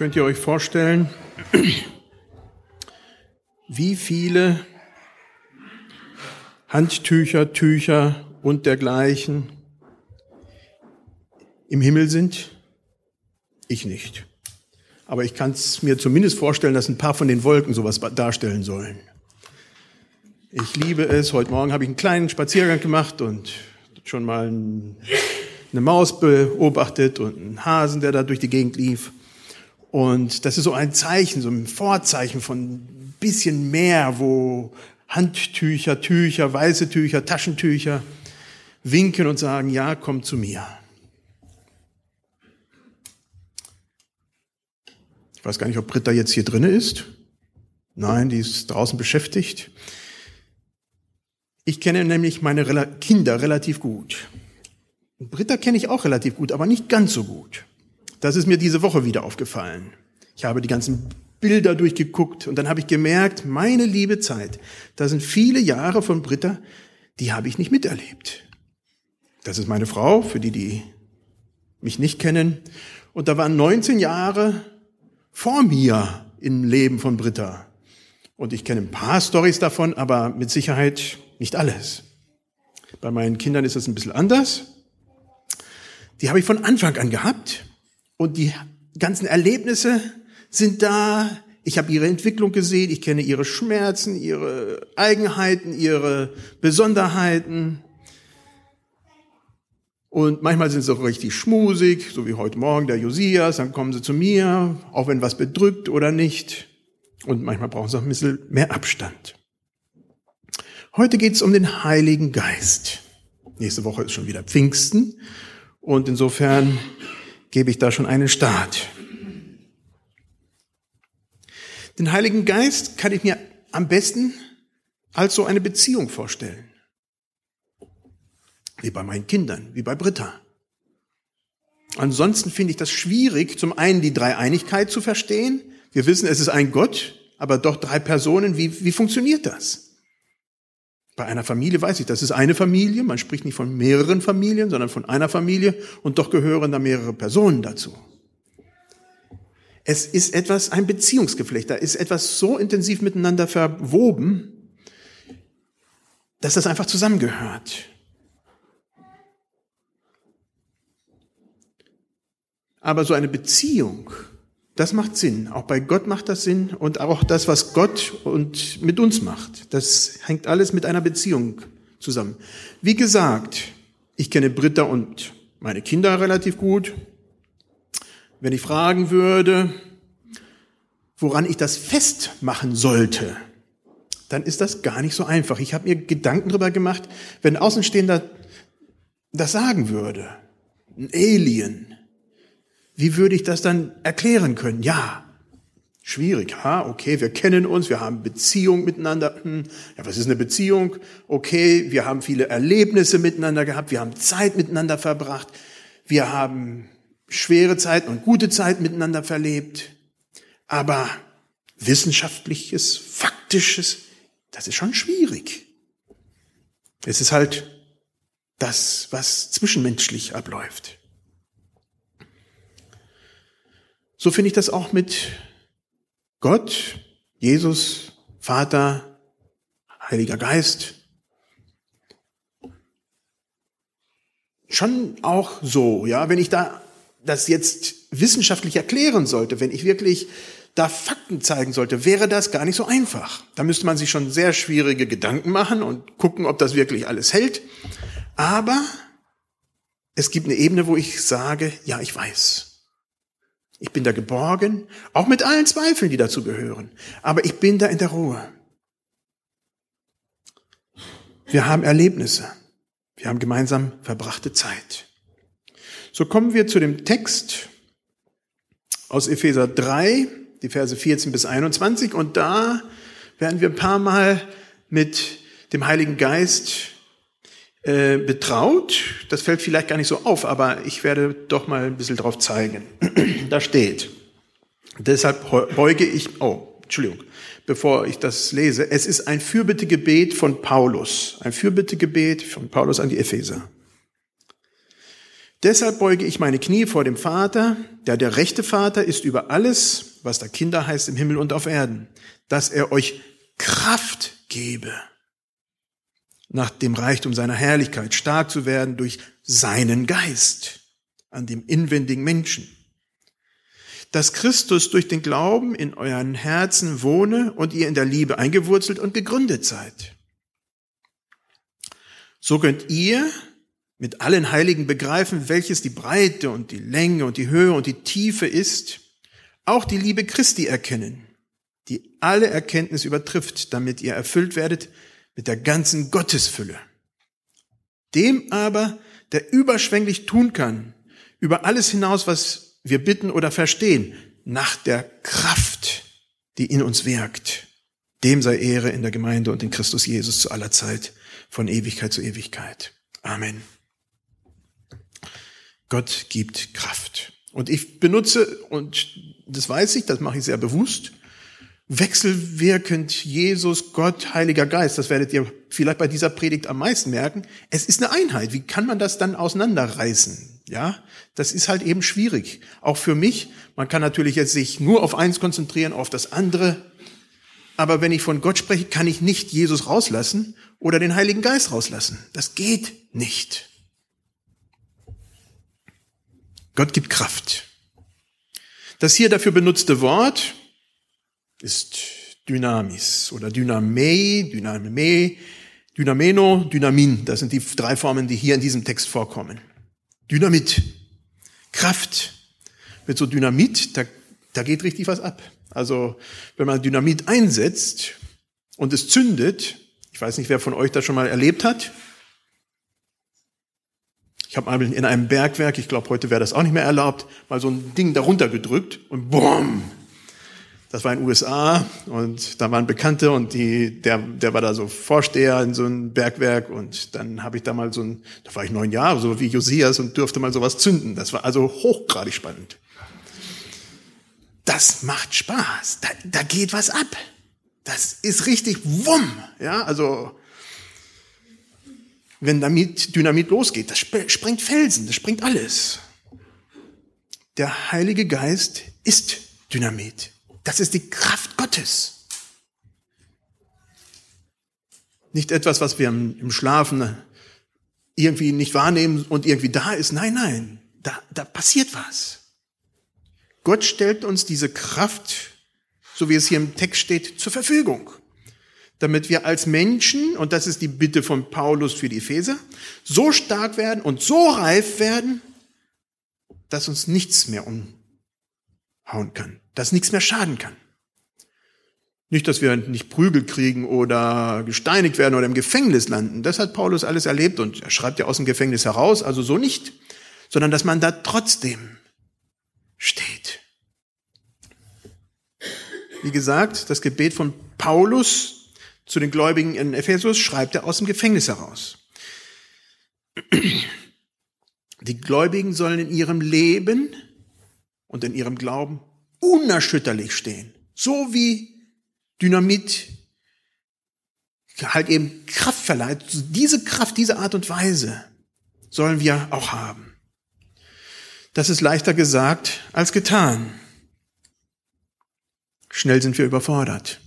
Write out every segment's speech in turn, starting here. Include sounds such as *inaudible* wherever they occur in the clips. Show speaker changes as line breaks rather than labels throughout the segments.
Könnt ihr euch vorstellen, wie viele Handtücher, Tücher und dergleichen im Himmel sind? Ich nicht. Aber ich kann es mir zumindest vorstellen, dass ein paar von den Wolken sowas darstellen sollen. Ich liebe es. Heute Morgen habe ich einen kleinen Spaziergang gemacht und schon mal eine Maus beobachtet und einen Hasen, der da durch die Gegend lief. Und das ist so ein Zeichen, so ein Vorzeichen von ein bisschen mehr, wo Handtücher, Tücher, weiße Tücher, Taschentücher winken und sagen, ja, komm zu mir. Ich weiß gar nicht, ob Britta jetzt hier drinne ist. Nein, die ist draußen beschäftigt. Ich kenne nämlich meine Kinder relativ gut. Britta kenne ich auch relativ gut, aber nicht ganz so gut. Das ist mir diese Woche wieder aufgefallen. Ich habe die ganzen Bilder durchgeguckt und dann habe ich gemerkt, meine liebe Zeit, da sind viele Jahre von Britta, die habe ich nicht miterlebt. Das ist meine Frau, für die, die mich nicht kennen. Und da waren 19 Jahre vor mir im Leben von Britta. Und ich kenne ein paar Stories davon, aber mit Sicherheit nicht alles. Bei meinen Kindern ist es ein bisschen anders. Die habe ich von Anfang an gehabt und die ganzen Erlebnisse sind da. Ich habe ihre Entwicklung gesehen, ich kenne ihre Schmerzen, ihre Eigenheiten, ihre Besonderheiten. Und manchmal sind sie auch richtig schmusig, so wie heute Morgen der Josias, dann kommen sie zu mir, auch wenn was bedrückt oder nicht. Und manchmal brauchen sie auch ein bisschen mehr Abstand. Heute geht es um den Heiligen Geist. Nächste Woche ist schon wieder Pfingsten und insofern gebe ich da schon einen Start. Den Heiligen Geist kann ich mir am besten als so eine Beziehung vorstellen. Wie bei meinen Kindern, wie bei Britta. Ansonsten finde ich das schwierig, zum einen die Dreieinigkeit zu verstehen. Wir wissen, es ist ein Gott, aber doch drei Personen. Wie, wie funktioniert das? Bei einer Familie weiß ich, das ist eine Familie. Man spricht nicht von mehreren Familien, sondern von einer Familie. Und doch gehören da mehrere Personen dazu. Es ist etwas, ein Beziehungsgeflecht. Da ist etwas so intensiv miteinander verwoben, dass das einfach zusammengehört. Aber so eine Beziehung, das macht Sinn. Auch bei Gott macht das Sinn und auch das, was Gott und mit uns macht. Das hängt alles mit einer Beziehung zusammen. Wie gesagt, ich kenne Britta und meine Kinder relativ gut. Wenn ich fragen würde, woran ich das festmachen sollte, dann ist das gar nicht so einfach. Ich habe mir Gedanken darüber gemacht, wenn Außenstehender das sagen würde, ein Alien, wie würde ich das dann erklären können? Ja, schwierig. Ha, okay, wir kennen uns, wir haben Beziehung miteinander. Hm, ja, was ist eine Beziehung? Okay, wir haben viele Erlebnisse miteinander gehabt, wir haben Zeit miteinander verbracht, wir haben schwere Zeiten und gute Zeit miteinander verlebt. Aber wissenschaftliches, faktisches, das ist schon schwierig. Es ist halt das, was zwischenmenschlich abläuft. So finde ich das auch mit Gott, Jesus, Vater, Heiliger Geist. Schon auch so, ja, wenn ich da das jetzt wissenschaftlich erklären sollte, wenn ich wirklich da Fakten zeigen sollte, wäre das gar nicht so einfach. Da müsste man sich schon sehr schwierige Gedanken machen und gucken, ob das wirklich alles hält. Aber es gibt eine Ebene, wo ich sage, ja, ich weiß. Ich bin da geborgen, auch mit allen Zweifeln, die dazu gehören. Aber ich bin da in der Ruhe. Wir haben Erlebnisse. Wir haben gemeinsam verbrachte Zeit. So kommen wir zu dem Text aus Epheser 3, die Verse 14 bis 21. Und da werden wir ein paar Mal mit dem Heiligen Geist äh, betraut. Das fällt vielleicht gar nicht so auf, aber ich werde doch mal ein bisschen drauf zeigen. Da steht, deshalb beuge ich, oh, Entschuldigung, bevor ich das lese, es ist ein Fürbittegebet von Paulus, ein Fürbittegebet von Paulus an die Epheser. Deshalb beuge ich meine Knie vor dem Vater, der der rechte Vater ist über alles, was da Kinder heißt im Himmel und auf Erden, dass er euch Kraft gebe, nach dem Reichtum seiner Herrlichkeit stark zu werden durch seinen Geist an dem inwendigen Menschen. Dass Christus durch den Glauben in euren Herzen wohne und ihr in der Liebe eingewurzelt und gegründet seid. So könnt ihr mit allen Heiligen begreifen, welches die Breite und die Länge und die Höhe und die Tiefe ist, auch die Liebe Christi erkennen, die alle Erkenntnis übertrifft, damit ihr erfüllt werdet mit der ganzen Gottesfülle. Dem aber, der überschwänglich tun kann, über alles hinaus, was wir bitten oder verstehen, nach der Kraft, die in uns wirkt. Dem sei Ehre in der Gemeinde und in Christus Jesus zu aller Zeit, von Ewigkeit zu Ewigkeit. Amen. Gott gibt Kraft. Und ich benutze, und das weiß ich, das mache ich sehr bewusst, wechselwirkend Jesus, Gott, Heiliger Geist. Das werdet ihr vielleicht bei dieser Predigt am meisten merken. Es ist eine Einheit. Wie kann man das dann auseinanderreißen? Ja, das ist halt eben schwierig. Auch für mich. Man kann natürlich jetzt sich nur auf eins konzentrieren, auf das andere. Aber wenn ich von Gott spreche, kann ich nicht Jesus rauslassen oder den Heiligen Geist rauslassen. Das geht nicht. Gott gibt Kraft. Das hier dafür benutzte Wort ist Dynamis oder Dyname, Dyname, Dynameno, Dynamin. Das sind die drei Formen, die hier in diesem Text vorkommen. Dynamit, Kraft. Mit so Dynamit, da, da geht richtig was ab. Also wenn man Dynamit einsetzt und es zündet, ich weiß nicht, wer von euch das schon mal erlebt hat, ich habe mal in einem Bergwerk, ich glaube, heute wäre das auch nicht mehr erlaubt, mal so ein Ding darunter gedrückt und boom. Das war in den USA und da waren Bekannte und die, der, der war da so Vorsteher in so einem Bergwerk und dann habe ich da mal so ein, da war ich neun Jahre, so wie Josias und durfte mal sowas zünden. Das war also hochgradig spannend. Das macht Spaß. Da, da geht was ab. Das ist richtig wumm. Ja, also wenn damit Dynamit losgeht. Das sprengt Felsen, das sprengt alles. Der Heilige Geist ist Dynamit. Das ist die Kraft Gottes. Nicht etwas, was wir im Schlafen irgendwie nicht wahrnehmen und irgendwie da ist. Nein, nein, da, da passiert was. Gott stellt uns diese Kraft, so wie es hier im Text steht, zur Verfügung damit wir als Menschen, und das ist die Bitte von Paulus für die Epheser, so stark werden und so reif werden, dass uns nichts mehr umhauen kann, dass nichts mehr schaden kann. Nicht, dass wir nicht Prügel kriegen oder gesteinigt werden oder im Gefängnis landen. Das hat Paulus alles erlebt und er schreibt ja aus dem Gefängnis heraus, also so nicht, sondern dass man da trotzdem steht. Wie gesagt, das Gebet von Paulus zu den Gläubigen in Ephesus schreibt er aus dem Gefängnis heraus. Die Gläubigen sollen in ihrem Leben und in ihrem Glauben unerschütterlich stehen. So wie Dynamit halt eben Kraft verleiht. Diese Kraft, diese Art und Weise sollen wir auch haben. Das ist leichter gesagt als getan. Schnell sind wir überfordert.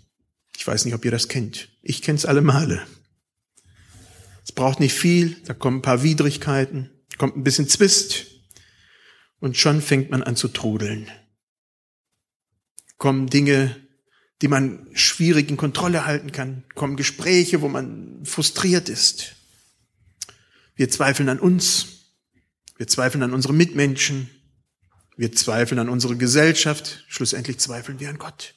Ich weiß nicht, ob ihr das kennt. Ich kenne es alle Male. Es braucht nicht viel, da kommen ein paar Widrigkeiten, kommt ein bisschen Zwist und schon fängt man an zu trudeln. Kommen Dinge, die man schwierig in Kontrolle halten kann, kommen Gespräche, wo man frustriert ist. Wir zweifeln an uns, wir zweifeln an unsere Mitmenschen, wir zweifeln an unsere Gesellschaft, schlussendlich zweifeln wir an Gott.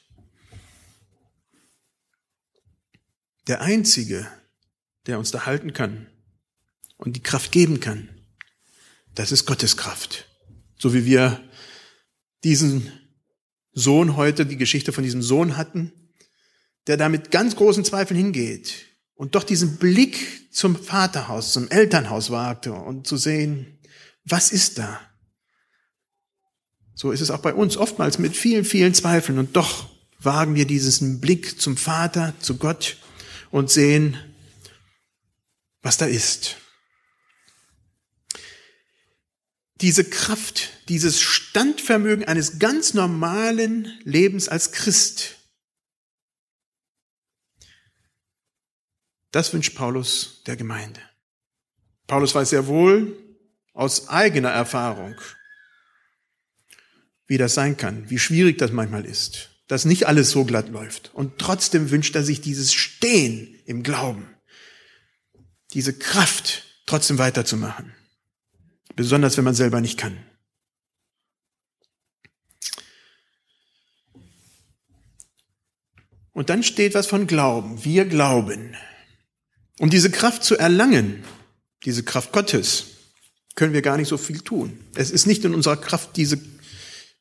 Der Einzige, der uns da halten kann und die Kraft geben kann, das ist Gottes Kraft. So wie wir diesen Sohn heute, die Geschichte von diesem Sohn hatten, der da mit ganz großen Zweifeln hingeht und doch diesen Blick zum Vaterhaus, zum Elternhaus wagte und zu sehen, was ist da? So ist es auch bei uns oftmals mit vielen, vielen Zweifeln und doch wagen wir diesen Blick zum Vater, zu Gott und sehen, was da ist. Diese Kraft, dieses Standvermögen eines ganz normalen Lebens als Christ. Das wünscht Paulus der Gemeinde. Paulus weiß sehr wohl aus eigener Erfahrung, wie das sein kann, wie schwierig das manchmal ist, dass nicht alles so glatt läuft. Und trotzdem wünscht er sich dieses Stehen im Glauben, diese Kraft, trotzdem weiterzumachen. Besonders wenn man selber nicht kann. Und dann steht was von Glauben. Wir glauben. Um diese Kraft zu erlangen, diese Kraft Gottes, können wir gar nicht so viel tun. Es ist nicht in unserer Kraft, diese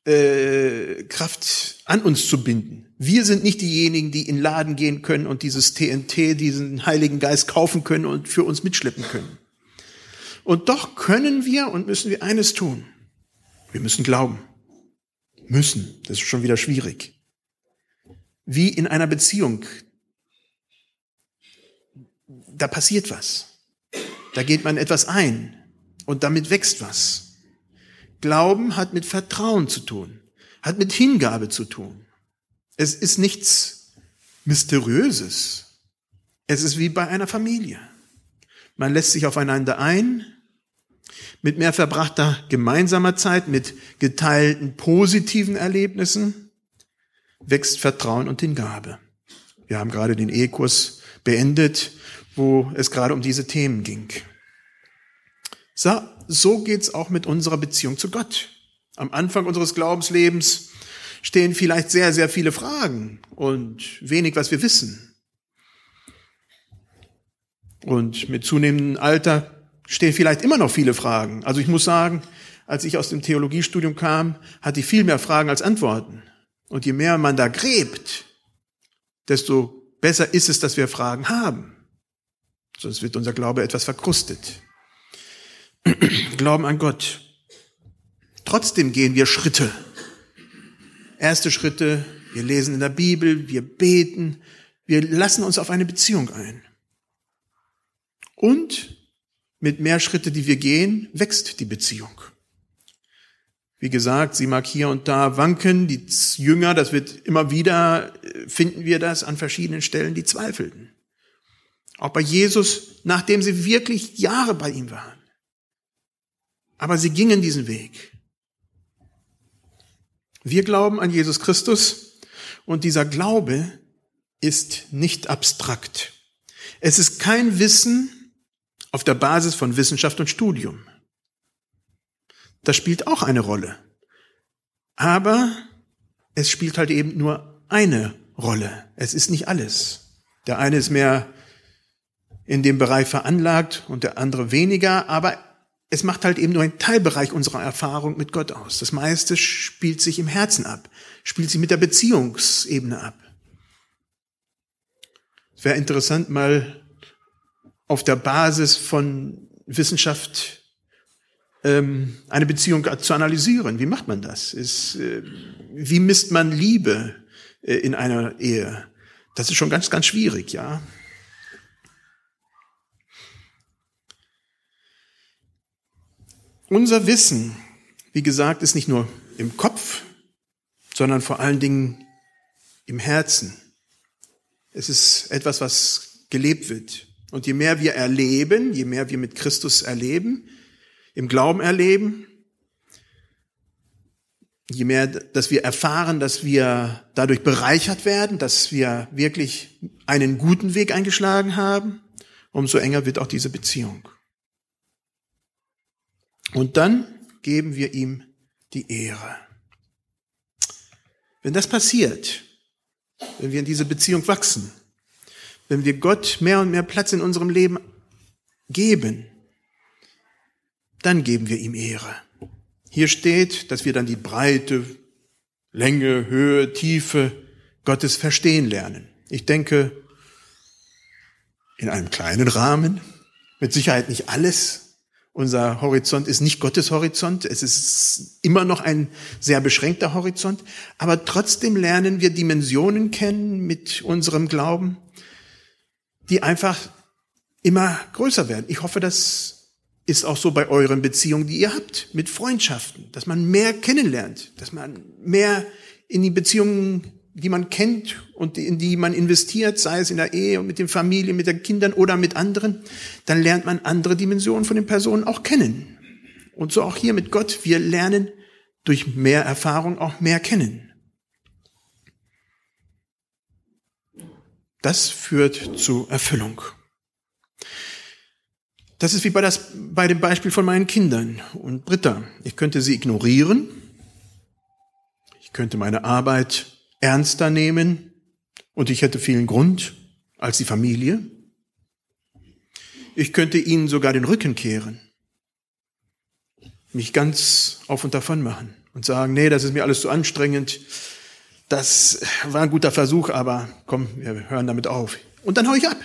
äh, Kraft an uns zu binden. Wir sind nicht diejenigen, die in Laden gehen können und dieses TNT, diesen Heiligen Geist kaufen können und für uns mitschleppen können. Und doch können wir und müssen wir eines tun. Wir müssen glauben. Müssen. Das ist schon wieder schwierig. Wie in einer Beziehung. Da passiert was. Da geht man etwas ein und damit wächst was. Glauben hat mit Vertrauen zu tun, hat mit Hingabe zu tun. Es ist nichts Mysteriöses. Es ist wie bei einer Familie. Man lässt sich aufeinander ein, mit mehr verbrachter gemeinsamer Zeit, mit geteilten positiven Erlebnissen wächst Vertrauen und Hingabe. Wir haben gerade den Ehekurs beendet, wo es gerade um diese Themen ging. So, so geht's auch mit unserer Beziehung zu Gott. Am Anfang unseres Glaubenslebens stehen vielleicht sehr, sehr viele Fragen und wenig, was wir wissen. Und mit zunehmendem Alter stehen vielleicht immer noch viele Fragen. Also ich muss sagen, als ich aus dem Theologiestudium kam, hatte ich viel mehr Fragen als Antworten. Und je mehr man da gräbt, desto besser ist es, dass wir Fragen haben. Sonst wird unser Glaube etwas verkrustet. *clears throat* Glauben an Gott. Trotzdem gehen wir Schritte. Erste Schritte, wir lesen in der Bibel, wir beten, wir lassen uns auf eine Beziehung ein. Und mit mehr Schritte, die wir gehen, wächst die Beziehung. Wie gesagt, sie mag hier und da wanken, die Jünger, das wird immer wieder, äh, finden wir das an verschiedenen Stellen, die zweifelten. Auch bei Jesus, nachdem sie wirklich Jahre bei ihm waren. Aber sie gingen diesen Weg. Wir glauben an Jesus Christus und dieser Glaube ist nicht abstrakt. Es ist kein Wissen auf der Basis von Wissenschaft und Studium. Das spielt auch eine Rolle. Aber es spielt halt eben nur eine Rolle. Es ist nicht alles. Der eine ist mehr in dem Bereich veranlagt und der andere weniger, aber es macht halt eben nur einen Teilbereich unserer Erfahrung mit Gott aus. Das meiste spielt sich im Herzen ab, spielt sich mit der Beziehungsebene ab. Es wäre interessant, mal auf der Basis von Wissenschaft ähm, eine Beziehung zu analysieren. Wie macht man das? Ist, äh, wie misst man Liebe äh, in einer Ehe? Das ist schon ganz, ganz schwierig, ja. Unser Wissen, wie gesagt, ist nicht nur im Kopf, sondern vor allen Dingen im Herzen. Es ist etwas, was gelebt wird. Und je mehr wir erleben, je mehr wir mit Christus erleben, im Glauben erleben, je mehr, dass wir erfahren, dass wir dadurch bereichert werden, dass wir wirklich einen guten Weg eingeschlagen haben, umso enger wird auch diese Beziehung. Und dann geben wir ihm die Ehre. Wenn das passiert, wenn wir in diese Beziehung wachsen, wenn wir Gott mehr und mehr Platz in unserem Leben geben, dann geben wir ihm Ehre. Hier steht, dass wir dann die Breite, Länge, Höhe, Tiefe Gottes verstehen lernen. Ich denke, in einem kleinen Rahmen, mit Sicherheit nicht alles, unser Horizont ist nicht Gottes Horizont. Es ist immer noch ein sehr beschränkter Horizont. Aber trotzdem lernen wir Dimensionen kennen mit unserem Glauben, die einfach immer größer werden. Ich hoffe, dass ist auch so bei euren Beziehungen, die ihr habt, mit Freundschaften, dass man mehr kennenlernt, dass man mehr in die Beziehungen, die man kennt und in die man investiert, sei es in der Ehe und mit den Familien, mit den Kindern oder mit anderen, dann lernt man andere Dimensionen von den Personen auch kennen. Und so auch hier mit Gott, wir lernen durch mehr Erfahrung auch mehr kennen. Das führt zu Erfüllung. Das ist wie bei, das, bei dem Beispiel von meinen Kindern und Britta. Ich könnte sie ignorieren. Ich könnte meine Arbeit ernster nehmen und ich hätte vielen Grund als die Familie. Ich könnte ihnen sogar den Rücken kehren, mich ganz auf und davon machen und sagen, nee, das ist mir alles zu anstrengend. Das war ein guter Versuch, aber komm, wir hören damit auf. Und dann hau ich ab.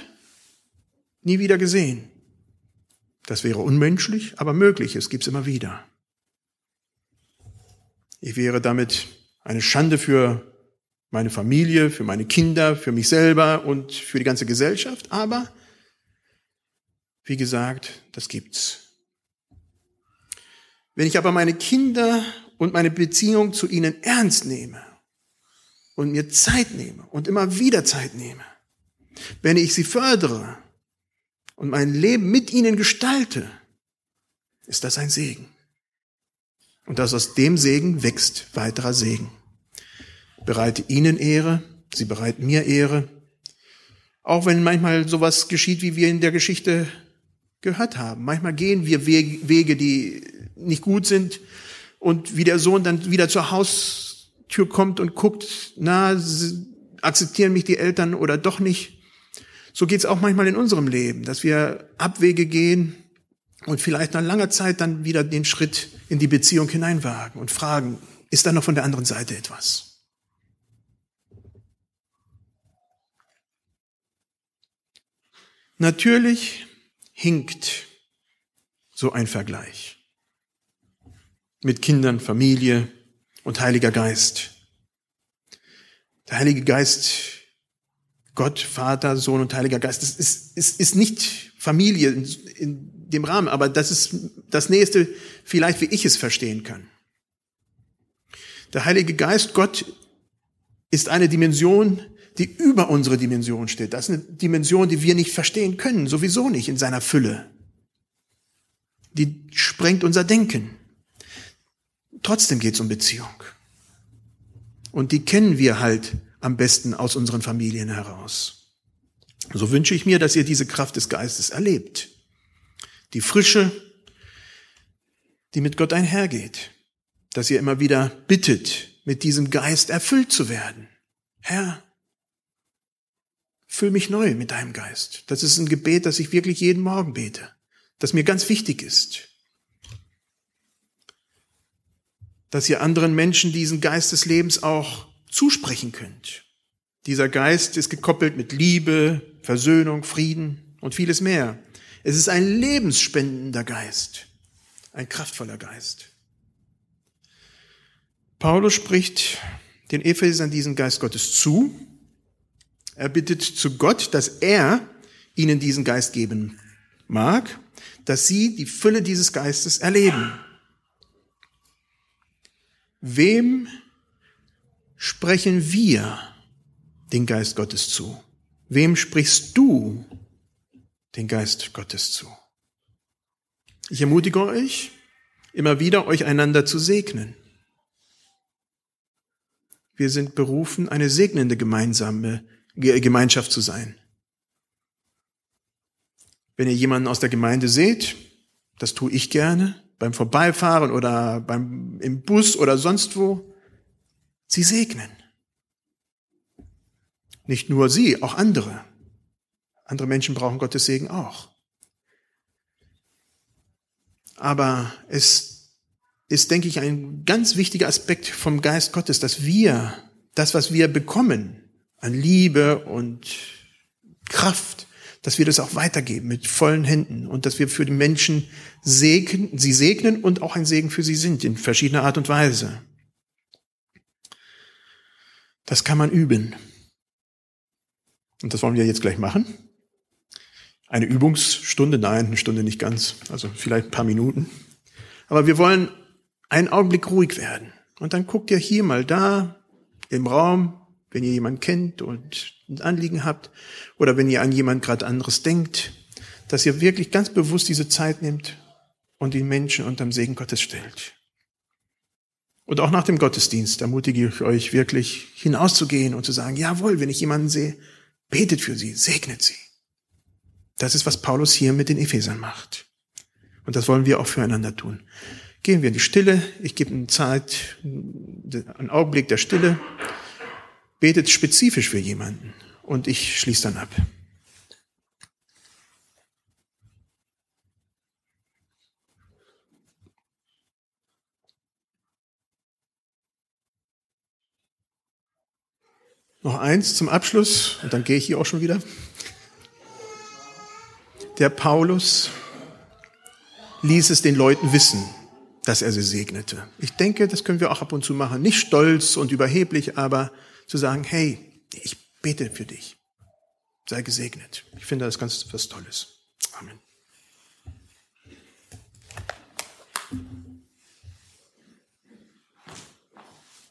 Nie wieder gesehen. Das wäre unmenschlich, aber möglich. Es gibt's immer wieder. Ich wäre damit eine Schande für meine Familie, für meine Kinder, für mich selber und für die ganze Gesellschaft. Aber, wie gesagt, das gibt's. Wenn ich aber meine Kinder und meine Beziehung zu ihnen ernst nehme und mir Zeit nehme und immer wieder Zeit nehme, wenn ich sie fördere und mein Leben mit ihnen gestalte, ist das ein Segen. Und dass aus dem Segen wächst weiterer Segen. Bereite ihnen Ehre, sie bereiten mir Ehre. Auch wenn manchmal sowas geschieht, wie wir in der Geschichte gehört haben. Manchmal gehen wir Wege, die nicht gut sind und wie der Sohn dann wieder zur Haustür kommt und guckt, na, akzeptieren mich die Eltern oder doch nicht. So geht es auch manchmal in unserem Leben, dass wir Abwege gehen und vielleicht nach langer Zeit dann wieder den Schritt in die Beziehung hineinwagen und fragen, ist da noch von der anderen Seite etwas? Natürlich hinkt so ein Vergleich mit Kindern, Familie und Heiliger Geist. Der Heilige Geist Gott, Vater, Sohn und Heiliger Geist. Das ist, ist, ist nicht Familie in, in dem Rahmen, aber das ist das Nächste vielleicht, wie ich es verstehen kann. Der Heilige Geist, Gott, ist eine Dimension, die über unsere Dimension steht. Das ist eine Dimension, die wir nicht verstehen können, sowieso nicht in seiner Fülle. Die sprengt unser Denken. Trotzdem geht es um Beziehung. Und die kennen wir halt am besten aus unseren Familien heraus. So wünsche ich mir, dass ihr diese Kraft des Geistes erlebt. Die Frische, die mit Gott einhergeht. Dass ihr immer wieder bittet, mit diesem Geist erfüllt zu werden. Herr, füll mich neu mit deinem Geist. Das ist ein Gebet, das ich wirklich jeden Morgen bete, das mir ganz wichtig ist. Dass ihr anderen Menschen diesen Geist des Lebens auch zusprechen könnt. Dieser Geist ist gekoppelt mit Liebe, Versöhnung, Frieden und vieles mehr. Es ist ein lebensspendender Geist, ein kraftvoller Geist. Paulus spricht den Ephesern diesen Geist Gottes zu. Er bittet zu Gott, dass er ihnen diesen Geist geben mag, dass sie die Fülle dieses Geistes erleben. Wem sprechen wir den Geist Gottes zu? Wem sprichst du den Geist Gottes zu? Ich ermutige euch, immer wieder euch einander zu segnen. Wir sind berufen, eine segnende gemeinsame Gemeinschaft zu sein. Wenn ihr jemanden aus der Gemeinde seht, das tue ich gerne, beim Vorbeifahren oder beim, im Bus oder sonst wo, sie segnen. Nicht nur sie, auch andere. Andere Menschen brauchen Gottes Segen auch. Aber es ist, denke ich, ein ganz wichtiger Aspekt vom Geist Gottes, dass wir das, was wir bekommen an Liebe und Kraft, dass wir das auch weitergeben mit vollen Händen und dass wir für die Menschen segnen, sie segnen und auch ein Segen für sie sind in verschiedener Art und Weise. Das kann man üben. Und das wollen wir jetzt gleich machen. eine Übungsstunde, nein, eine Stunde nicht ganz, also vielleicht ein paar Minuten. Aber wir wollen einen Augenblick ruhig werden. Und dann guckt ihr hier mal da im Raum, wenn ihr jemanden kennt und ein Anliegen habt oder wenn ihr an jemand gerade anderes denkt, dass ihr wirklich ganz bewusst diese Zeit nehmt und die Menschen unterm Segen Gottes stellt. Und auch nach dem Gottesdienst ermutige ich euch wirklich hinauszugehen und zu sagen, jawohl, wenn ich jemanden sehe, betet für sie, segnet sie. Das ist, was Paulus hier mit den Ephesern macht. Und das wollen wir auch füreinander tun. Gehen wir in die Stille. Ich gebe eine Zeit, einen Augenblick der Stille. Betet spezifisch für jemanden. Und ich schließe dann ab. Noch eins zum Abschluss und dann gehe ich hier auch schon wieder. Der Paulus ließ es den Leuten wissen, dass er sie segnete. Ich denke, das können wir auch ab und zu machen. Nicht stolz und überheblich, aber zu sagen, hey, ich bete für dich. Sei gesegnet. Ich finde das ganz was Tolles. Amen.